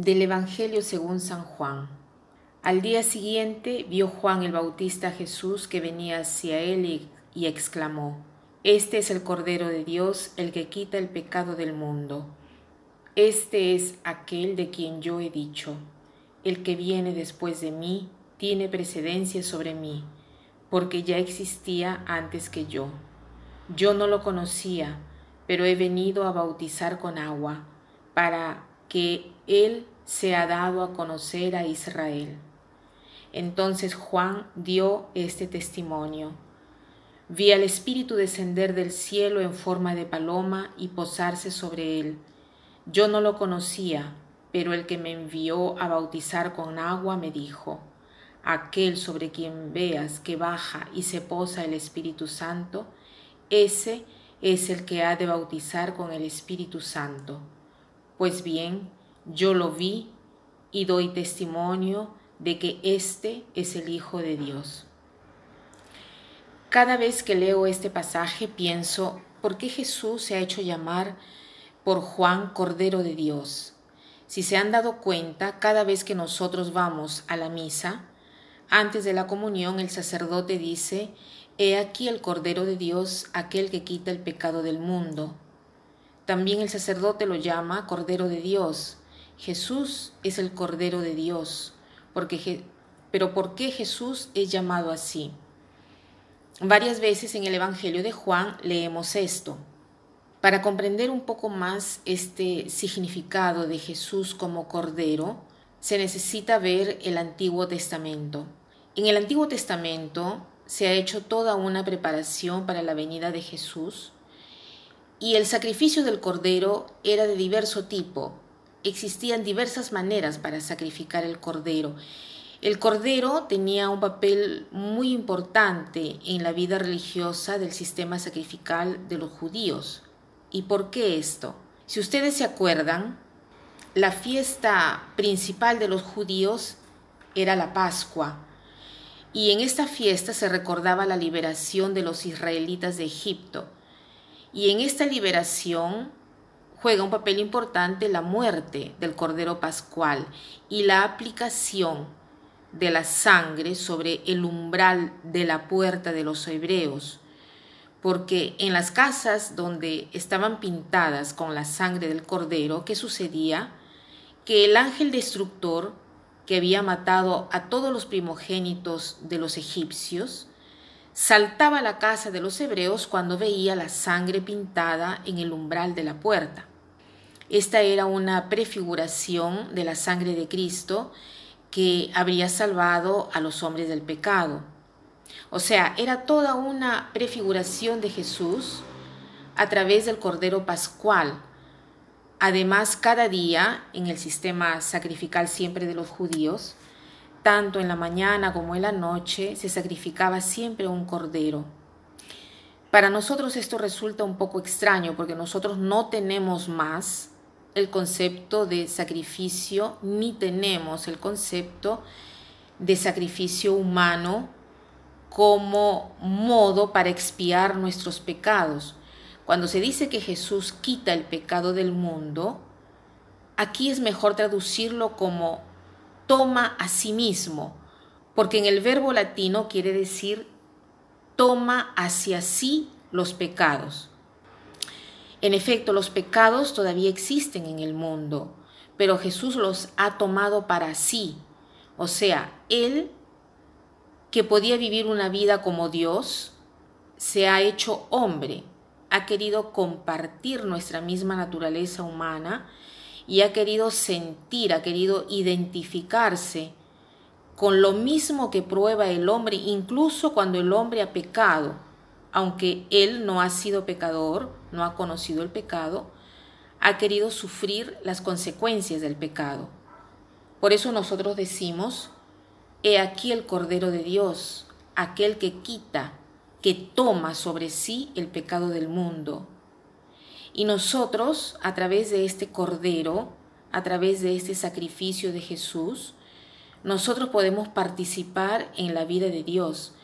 Del Evangelio según San Juan. Al día siguiente vio Juan el Bautista a Jesús que venía hacia él y, exclamó, Este es el Cordero de Dios, el que quita el pecado del mundo. Este es aquel de quien yo he dicho, el que viene después de mí tiene precedencia sobre mí, porque ya existía antes que yo. Yo no lo conocía, pero he venido a bautizar con agua, para que Él se ha dado a conocer a Israel. Entonces Juan dio este testimonio. Vi al Espíritu descender del cielo en forma de paloma y posarse sobre él. Yo no lo conocía, pero el que me envió a bautizar con agua me dijo, aquel sobre quien veas que baja y se posa el Espíritu Santo, ese es el que ha de bautizar con el Espíritu Santo. Pues bien, yo lo vi y doy testimonio de que este es el Hijo de Dios. Cada vez que leo este pasaje pienso, ¿por qué Jesús se ha hecho llamar por Juan Cordero de Dios? Si se han dado cuenta, cada vez que nosotros vamos a la misa, antes de la comunión el sacerdote dice, He aquí el Cordero de Dios, aquel que quita el pecado del mundo. También el sacerdote lo llama Cordero de Dios, Jesús es el Cordero de Dios, porque, pero ¿por qué Jesús es llamado así? Varias veces en el Evangelio de Juan leemos esto. Para comprender un poco más este significado de Jesús como Cordero, se necesita ver el Antiguo Testamento. En el Antiguo Testamento se ha hecho toda una preparación para la venida de Jesús y el sacrificio del Cordero era de diverso tipo, existían diversas maneras para sacrificar el cordero. El cordero tenía un papel muy importante en la vida religiosa del sistema sacrificial de los judíos. ¿Y por qué esto? Si ustedes se acuerdan, la fiesta principal de los judíos era la Pascua. Y en esta fiesta se recordaba la liberación de los israelitas de Egipto. Y en esta liberación juega un papel importante la muerte del Cordero Pascual y la aplicación de la sangre sobre el umbral de la puerta de los hebreos, porque en las casas donde estaban pintadas con la sangre del Cordero, ¿qué sucedía? Que el ángel destructor que había matado a todos los primogénitos de los egipcios, saltaba a la casa de los hebreos cuando veía la sangre pintada en el umbral de la puerta. Esta era una prefiguración de la sangre de Cristo que habría salvado a los hombres del pecado. O sea, era toda una prefiguración de Jesús a través del Cordero Pascual. Además, cada día, en el sistema sacrificial siempre de los judíos, tanto en la mañana como en la noche, se sacrificaba siempre un cordero. Para nosotros esto resulta un poco extraño porque nosotros no tenemos más el concepto de sacrificio ni tenemos el concepto de sacrificio humano como modo para expiar nuestros pecados. Cuando se dice que Jesús quita el pecado del mundo, aquí es mejor traducirlo como toma a sí mismo, porque en el verbo latino quiere decir toma hacia sí los pecados. En efecto, los pecados todavía existen en el mundo, pero Jesús los ha tomado para sí. O sea, Él, que podía vivir una vida como Dios, se ha hecho hombre, ha querido compartir nuestra misma naturaleza humana y ha querido sentir, ha querido identificarse con lo mismo que prueba el hombre, incluso cuando el hombre ha pecado aunque él no ha sido pecador, no ha conocido el pecado, ha querido sufrir las consecuencias del pecado. Por eso nosotros decimos, he aquí el Cordero de Dios, aquel que quita, que toma sobre sí el pecado del mundo. Y nosotros, a través de este Cordero, a través de este sacrificio de Jesús, nosotros podemos participar en la vida de Dios.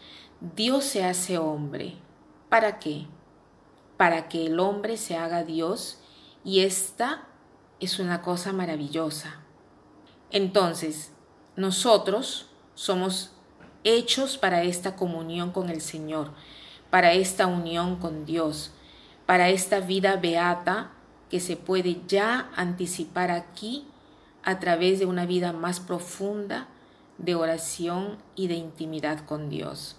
Dios se hace hombre. ¿Para qué? Para que el hombre se haga Dios y esta es una cosa maravillosa. Entonces, nosotros somos hechos para esta comunión con el Señor, para esta unión con Dios, para esta vida beata que se puede ya anticipar aquí a través de una vida más profunda de oración y de intimidad con Dios.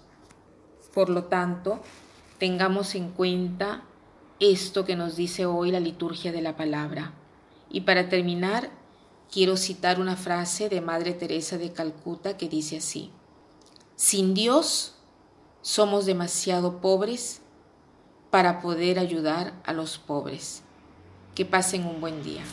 Por lo tanto, tengamos en cuenta esto que nos dice hoy la liturgia de la palabra. Y para terminar, quiero citar una frase de Madre Teresa de Calcuta que dice así, Sin Dios somos demasiado pobres para poder ayudar a los pobres. Que pasen un buen día.